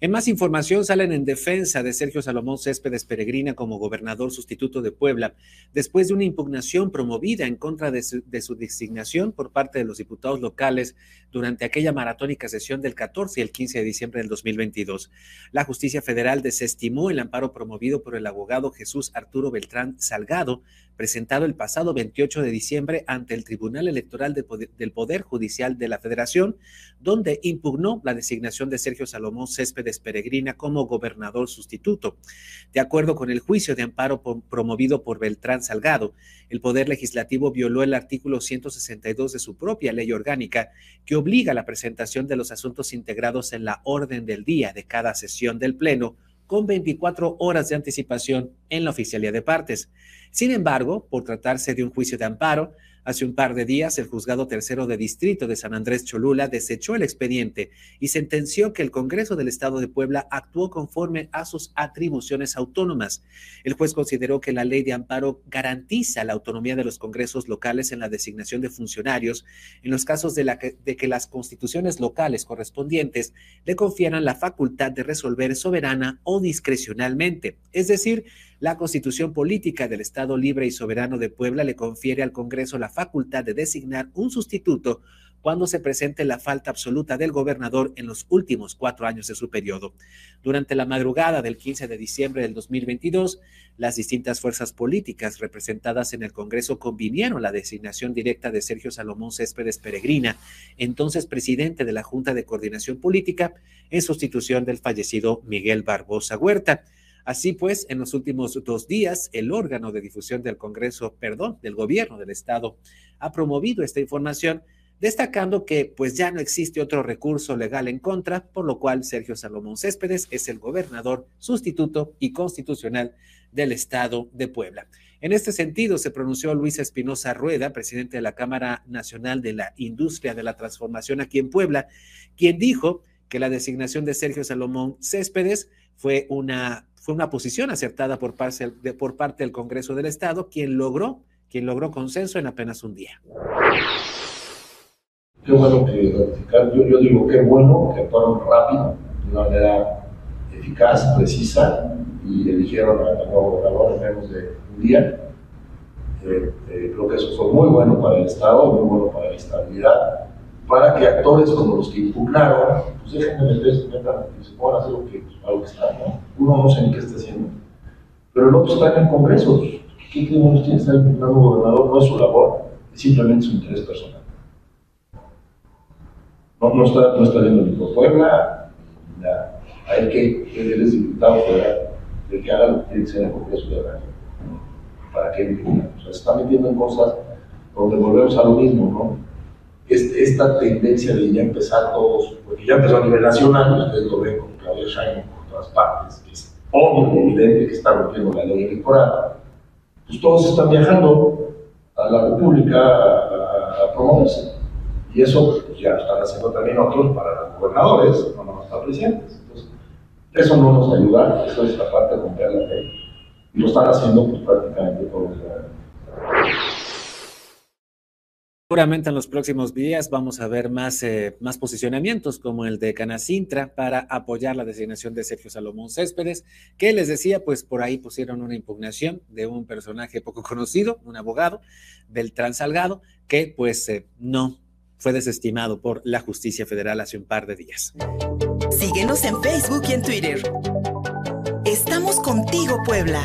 En más información salen en defensa de Sergio Salomón Céspedes Peregrina como gobernador sustituto de Puebla, después de una impugnación promovida en contra de su, de su, designación por parte de los diputados locales durante aquella maratónica sesión del 14 y el 15 de diciembre del 2022. La justicia federal desestimó el amparo promovido por el abogado Jesús Arturo Beltrán Salgado, presentado el pasado 28 de diciembre ante el Tribunal Electoral del Poder Judicial de la Federación, donde impugnó la designación de Sergio Salomón Céspedes Peregrina como gobernador sustituto. De acuerdo con el juicio de amparo promovido por Beltrán Salgado, el Poder Legislativo violó el artículo 162 de su propia ley orgánica que obliga la presentación de los asuntos integrados en la orden del día de cada sesión del Pleno con 24 horas de anticipación en la oficialía de partes. Sin embargo, por tratarse de un juicio de amparo, Hace un par de días, el juzgado tercero de distrito de San Andrés Cholula desechó el expediente y sentenció que el Congreso del Estado de Puebla actuó conforme a sus atribuciones autónomas. El juez consideró que la ley de amparo garantiza la autonomía de los congresos locales en la designación de funcionarios en los casos de, que, que las constituciones locales correspondientes le confieran la facultad de resolver soberana o discrecionalmente, es decir, la Constitución Política del Estado Libre y Soberano de Puebla le confiere al Congreso la facultad de designar un sustituto cuando se presente la falta absoluta del gobernador en los últimos cuatro años de su periodo. Durante la madrugada del 15 de diciembre del 2022, las distintas fuerzas políticas representadas en el Congreso convinieron la designación directa de Sergio Salomón Céspedes Peregrina, entonces presidente de la Junta de Coordinación Política, en sustitución del fallecido Miguel Barbosa Huerta. Así pues, en los últimos dos días, el órgano de difusión del Congreso, perdón, del gobierno del Estado, ha promovido esta información, destacando que pues ya no existe otro recurso legal en contra, por lo cual Sergio Salomón Céspedes es el gobernador sustituto y constitucional del Estado de Puebla. En este sentido, se pronunció Luis Espinosa Rueda, presidente de la Cámara Nacional de la Industria de la Transformación aquí en Puebla, quien dijo que la designación de Sergio Salomón Céspedes fue una fue una posición acertada por parte, de, por parte del Congreso del Estado, quien logró, quien logró consenso en apenas un día. Qué bueno que yo, yo digo qué bueno que actuaron rápido, de una manera eficaz, precisa, y eligieron al nuevo gobernador en menos de un día. Eh, eh, creo que eso fue muy bueno para el Estado, muy bueno para la estabilidad, para que actores como los que impugnaron, pues dejen de meterse, y se pongan a hacer lo que, algo que está, ¿no? Uno no sé ni qué está haciendo. Pero el otro está en el Congreso. ¿Qué demonios tiene que estar impugnando gobernador? No es su labor, es simplemente su interés personal. No, no, está, no está viendo ni por Puebla. A él que él es diputado federal, de que haga lo que tiene que ser en el Congreso de la ¿Para qué impugna? O sea, se está metiendo en cosas donde volvemos a lo mismo, ¿no? Esta tendencia de ya empezar todos, porque ya empezó a nivel nacional, ustedes lo ven con Claudia Sheinbaum por todas partes, que es obvio evidente que está rompiendo la ley electoral, pues todos están viajando a la República a, a, promoverse. Y eso pues, ya lo están haciendo también otros para los gobernadores, no nomás para presidentes. Entonces, eso no nos ayuda, eso es la parte de romper la ley. Y lo están haciendo pues, prácticamente todos los. Seguramente en los próximos días vamos a ver más, eh, más posicionamientos como el de Canacintra para apoyar la designación de Sergio Salomón Céspedes, que les decía, pues por ahí pusieron una impugnación de un personaje poco conocido, un abogado, Beltrán Salgado, que pues eh, no fue desestimado por la justicia federal hace un par de días. Síguenos en Facebook y en Twitter. Estamos contigo, Puebla.